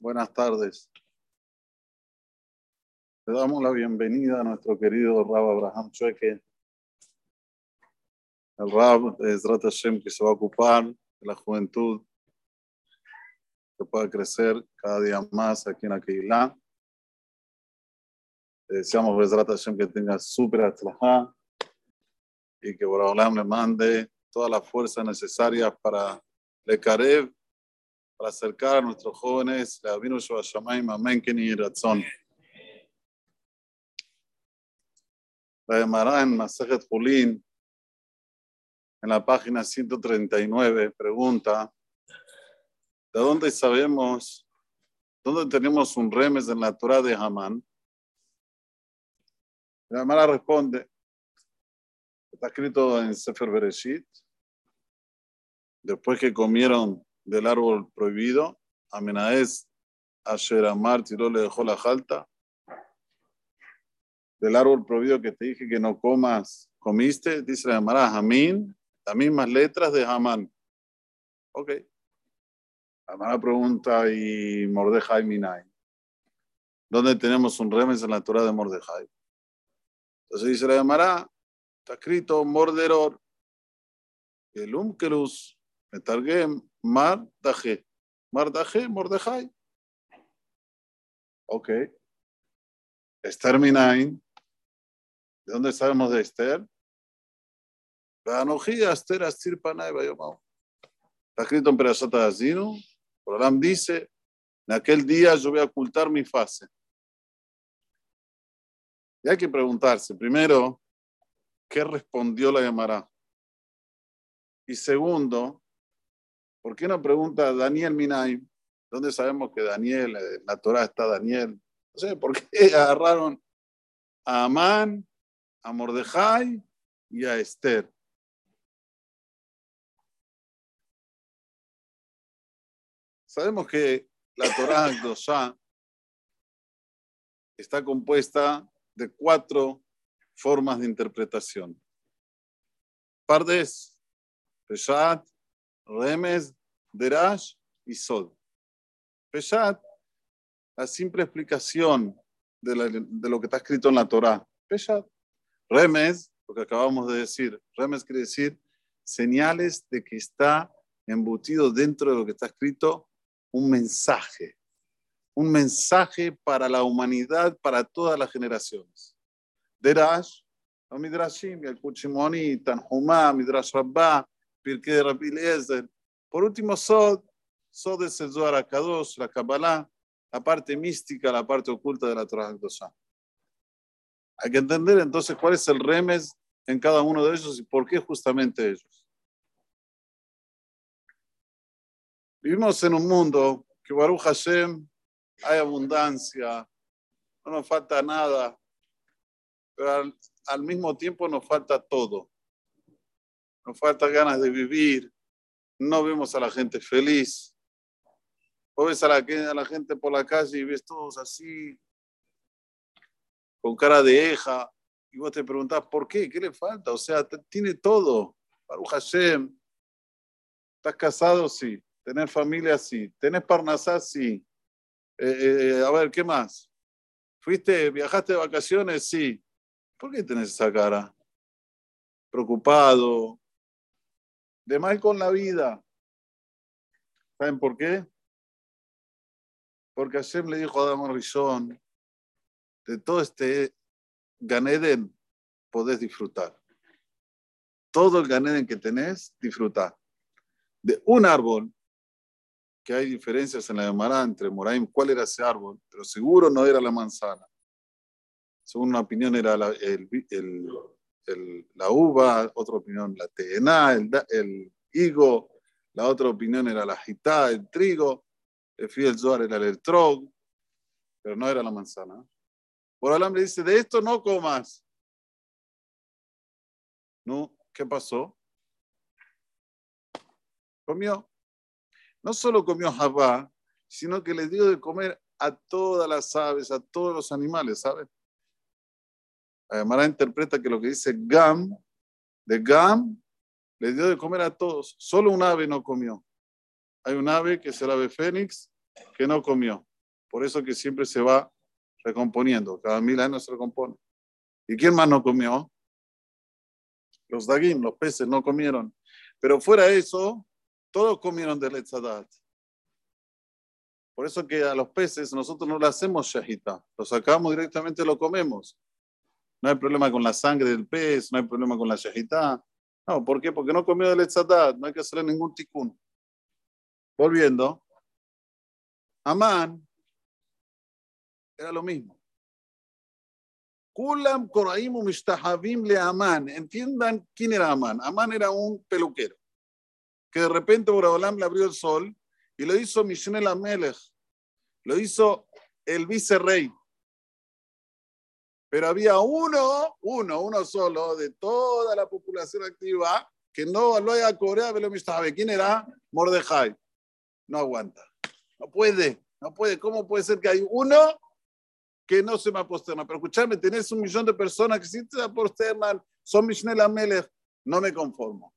Buenas tardes. Le damos la bienvenida a nuestro querido Rab Abraham Chueque, el Rab de Ezrat Hashem que se va a ocupar de la juventud, que pueda crecer cada día más aquí en Aquilá. Le deseamos Ezrat Hashem que tenga súper atlajá y que Boraholam le mande toda la fuerza necesaria para le Karev para acercar a nuestros jóvenes la vino Shabashamaim, Amén, Keni Ratzon. La llamará en Masajet Julín, en la página 139, pregunta, ¿de dónde sabemos, dónde tenemos un remes en la Torah de Hamán? La Mara responde, está escrito en Sefer Bereshit, después que comieron del árbol prohibido, Amenaez Asher Amar tiró le dejó la jalta. Del árbol prohibido que te dije que no comas, comiste, dice la llamará Jamín, las mismas letras de Hamán. Ok. La pregunta, ¿y Mordejai Minay? ¿Dónde tenemos un remes en la Torah de Mordejai? Entonces dice la llamará, está escrito Morderor, el Umkelus, Metargem, Mardaje. Mardaje, Mordejai. Ok. Esther Minain. ¿De dónde sabemos de Esther? Esther, Astir, Panay. Está escrito en Perashat Azinu. Abraham dice, en aquel día yo voy a ocultar mi fase. Y hay que preguntarse, primero, ¿qué respondió la llamará? Y segundo, ¿Por qué no pregunta Daniel Minay? ¿Dónde sabemos que Daniel, en la Torah está Daniel? No sé, ¿por qué agarraron a Amán, a Mordejai y a Esther? Sabemos que la Torah Dosha está compuesta de cuatro formas de interpretación. Pardes, Peshat, Remes, Derash y Sod. Peshat, la simple explicación de, lo que está escrito en la Torah. Peshat. Remes, lo que acabamos de decir. Remes quiere decir señales de que está embutido dentro de lo que está escrito un mensaje. Un mensaje para la humanidad, para todas las generaciones. Derash, Midrashim, el Kuchimoni, Tanhumá, Midrash Rabbah, Pirkei de Rabbi Eliezer. Por último, Sod, Sod es el Zohar Akadosh, la Kabbalah, la parte mística, la parte oculta de la Torah Hay que entender entonces cuál es el remes en cada uno de ellos y por qué justamente ellos. Vivimos en un mundo que Baruch Hashem hay abundancia, no nos falta nada, pero al, al mismo tiempo nos falta todo nos falta ganas de vivir, no vemos a la gente feliz. O ves a la, gente por la calle y ves todos así, con cara de eja, y vos te preguntás, ¿por qué? ¿Qué le falta? O sea, tiene todo. Baruch Hashem. ¿Estás casado? Sí. ¿Tenés familia? Sí. ¿Tenés parnasá? Sí. Eh, eh, a ver, ¿qué más? ¿Fuiste, viajaste de vacaciones? Sí. ¿Por qué tenés esa cara? Preocupado, de mal con la vida. ¿Saben por qué? Porque Hashem le dijo a Adam Rishon, de todo este Ganeden podés disfrutar. Todo el Ganeden que tenés, disfrutar. De un árbol, que hay diferencias en la Gemara entre Moraim, cuál era ese árbol, pero seguro no era la manzana. Según una opinión era el la uva, otra opinión la teena, el, higo, la otra opinión era la jitá, el trigo, el fiel zoar era el electrón, pero no era la manzana. Por alambre dice, de esto no comas. ¿No? ¿Qué pasó? Comió. No solo comió Jabá, sino que le dio de comer a todas las aves, a todos los animales, ¿sabes? Mara interpreta que lo que dice Gam, de Gam, le dio de comer a todos. Solo un ave no comió. Hay un ave que es el ave fénix que no comió. Por eso que siempre se va recomponiendo. Cada mil años se recompone. ¿Y quién más no comió? Los dagim, los peces no comieron. Pero fuera eso, todos comieron del Etzadat. Por eso que a los peces nosotros no le hacemos shahita. Lo sacamos directamente lo comemos. No hay problema con la sangre del pez, no hay problema con la shahita. No, ¿por qué? Porque no comió del Etzadat. No hay que hacerle ningún tikkun. Volviendo. Amán era lo mismo. Kulam Koraimu Mishtahavim le Amán. Entiendan quién era Amán. Amán era un peluquero que de repente Boraholam le abrió el sol y lo hizo Mishnel Amelech. Lo hizo el vicerrey. Pero había uno, uno, uno solo de toda la población activa que no lo haya coreado, lo ¿Quién era? Mordejai. No aguanta. No puede, no puede. ¿Cómo puede ser que hay uno que no se me aposterna. Pero escúchame, tenés un millón de personas que sí te aposternan, son Mishnel Amelech, no me conformo.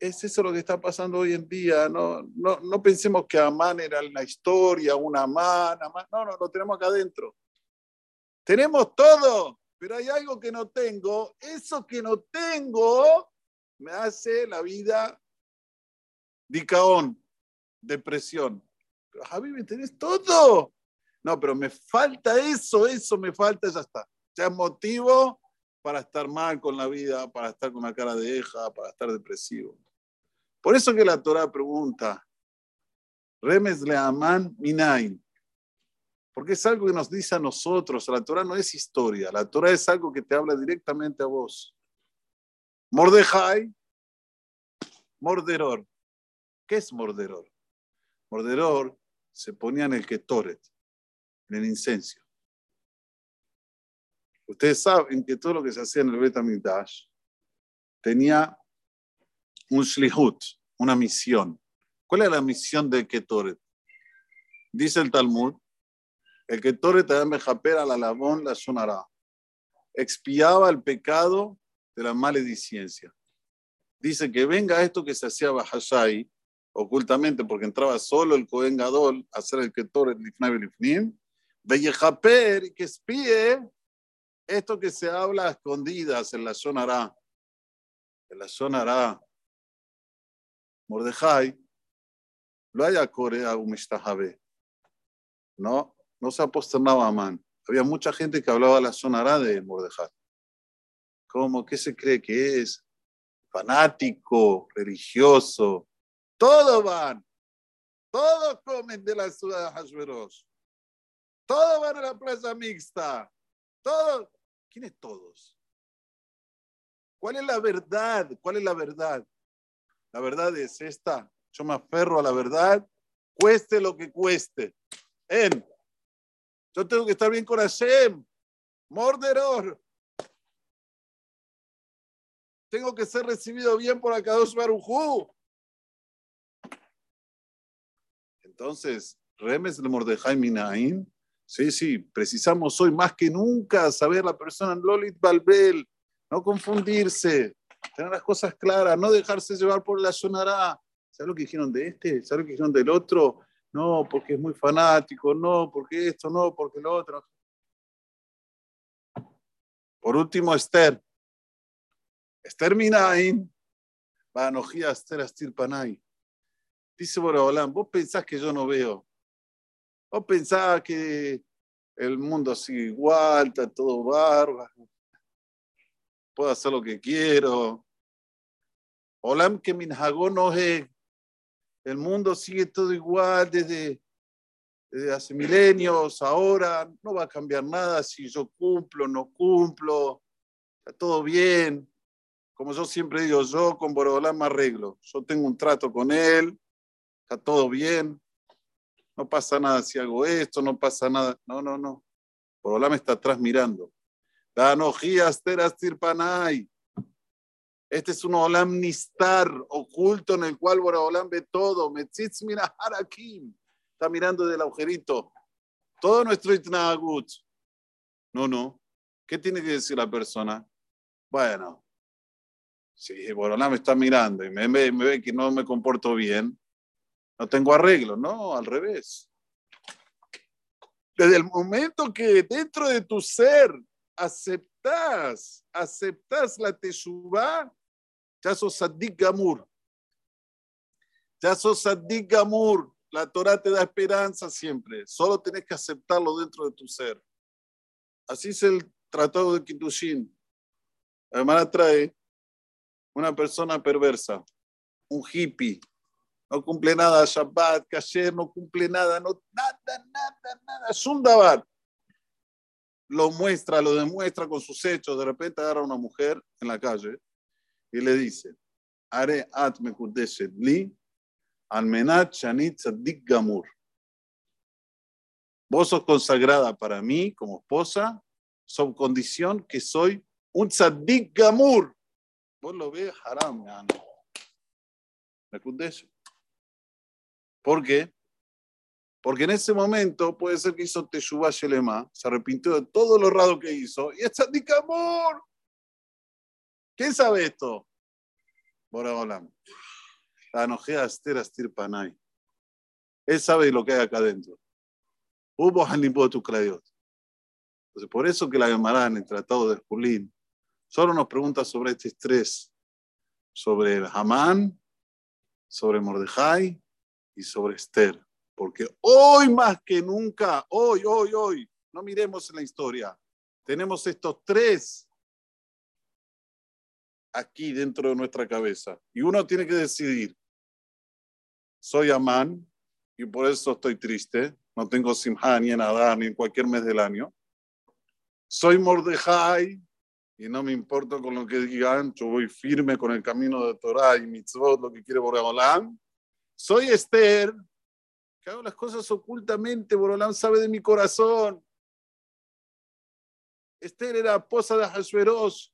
Es eso lo que está pasando hoy en día. No, no, no pensemos que Amán era la historia, una Amán, Amán. No, no, lo tenemos acá adentro. Tenemos todo, pero hay algo que no tengo. Eso que no tengo me hace la vida dicaón, depresión. Javi, ¿me tenés todo? No, pero me falta eso, eso me falta, ya está. Ya es motivo para estar mal con la vida, para estar con la cara de eja, para estar depresivo. Por eso que la Torah pregunta, Remes le aman minain. Porque es algo que nos dice a nosotros. La Torah no es historia. La Torah es algo que te habla directamente a vos. Mordejai, morderor. ¿Qué es morderor? Morderor se ponía en el ketoret, en el incenso. Ustedes saben que todo lo que se hacía en el Betamigdash tenía un shlihut, una misión. ¿Cuál es la misión del ketoret? Dice el Talmud, el ketoret a la labón la sonará. Expiaba el pecado de la maledicencia. Dice que venga esto que se hacía Bahashai, ocultamente porque entraba solo el Cohen Gadol a hacer el Ketor el Lifnai Lifnim, Bellejaper y que espíe esto que se habla a escondidas en la zona Ara. En la zona Ara. Mordejai, lo haya Corea. No, no se aposternaba a man. Había mucha gente que hablaba la zona Ara de Mordejai. ¿Cómo? ¿Qué se cree que es? Fanático, religioso, todos van. Todos comen de la ciudad de Hashverosh. Todos van a la plaza mixta. Todos. ¿Quiénes todos? ¿Cuál es la verdad? ¿Cuál es la verdad? La verdad es esta. Yo me aferro a la verdad, cueste lo que cueste. En. Yo tengo que estar bien con Hashem. Morderor. Tengo que ser recibido bien por Akadosh Barujú. Entonces, Remes de Mordejai Minain, sí, sí, precisamos hoy más que nunca saber la persona Lolit Balbel, no confundirse, tener las cosas claras, no dejarse llevar por la sonará. ¿Sabes lo que dijeron de este? ¿Sabes lo que dijeron del otro? No, porque es muy fanático, no, porque esto, no, porque lo otro. Por último, Esther. Esther Minain, Banojía Esther Astir Panay. Dice Boraholam, vos pensás que yo no veo. Vos pensás que el mundo sigue igual, está todo bárbaro. Puedo hacer lo que quiero. Olam que minhagón no es. El mundo sigue todo igual desde, desde hace milenios, ahora no va a cambiar nada si yo cumplo no cumplo. Está todo bien. Como yo siempre digo, yo con Boraholam me arreglo. Yo tengo un trato con él, está todo bien, no pasa nada si hago esto, no pasa nada. No, no, no. me está atrás mirando. Este es un olam nistar, oculto, en el cual Boraholam ve todo. Mira. Está mirando del agujerito. Todo nuestro itnagut. No, no. ¿Qué tiene que decir la persona? Bueno, si Boraholam está mirando y me, me ve que no me comporto bien, no tengo arreglo, no, al revés. Desde el momento que dentro de tu ser aceptas, aceptas la teshuvah, ya sos Sadik Gamur. Ya sos Sadik Gamur. La Torah te da esperanza siempre. Solo tenés que aceptarlo dentro de tu ser. Así es el tratado de Kitushin. Además trae una persona perversa, un hippie. No cumple nada, Shabbat, Kasher, no cumple nada, no, nada, nada, nada. Es un dabar. Lo muestra, lo demuestra con sus hechos. De repente agarra a una mujer en la calle y le dice, Are at li, almenat shanit gamur. Vos sos consagrada para mí como esposa, son condición que soy un tzadik gamur. Vos lo ves haram, Mekudesh. ¿Por qué? Porque en ese momento puede ser que hizo Teshuvah Shelema, se arrepintió de todo lo raro que hizo, y es tzadik gamur. ¿Quién sabe esto? Bora Olam. La enojea Esther Astir Panay. Él sabe lo que hay acá adentro. Hubo tu Entonces, por eso que la Gemara en el Tratado de Julín solo nos pregunta sobre este estrés, sobre el Hamán, sobre Mordejai y sobre Esther. Porque hoy más que nunca, hoy, hoy, hoy, no miremos en la historia, tenemos estos tres aquí dentro de nuestra cabeza. Y uno tiene que decidir, soy Amán y por eso estoy triste, no tengo Simha ni en Adán ni en cualquier mes del año. Soy Mordejai y no me importa con lo que digan, yo voy firme con el camino de Torah y mitzvot, lo que quiere Boreolam. Soy Esther, que las cosas ocultamente, Boreolam sabe de mi corazón. Esther era esposa de Hashverosh,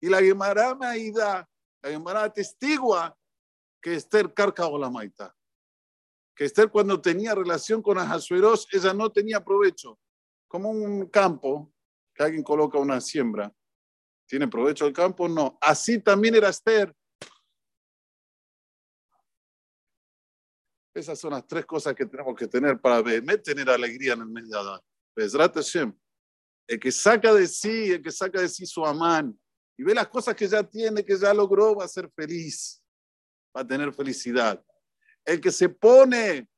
y la Gemara Maida, la Gemara testigua que Esther carca o la maita. Que Esther cuando tenía relación con Ahasueros, ella no tenía provecho. Como un campo que alguien coloca una siembra. ¿Tiene provecho el campo? No. Así también era Esther. Esas son las tres cosas que tenemos que tener para tener alegría en el mes de Adán. El que saca de sí, el que saca de sí su amán, y ve las cosas que ya tiene, que ya logró, va a ser feliz, va a tener felicidad. El que se pone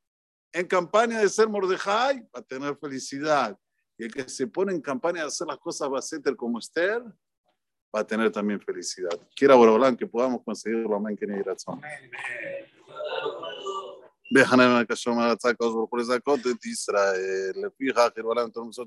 en campaña de ser Mordejai, va a tener felicidad. Y el que se pone en campaña de hacer las cosas Baseter como Esther, va a tener también felicidad. Quiera Borobalán que podamos conseguirlo. Amén. Que ni razón. Déjame que yo me ataque por esa cota de Israel. Le fija que el balón, entonces,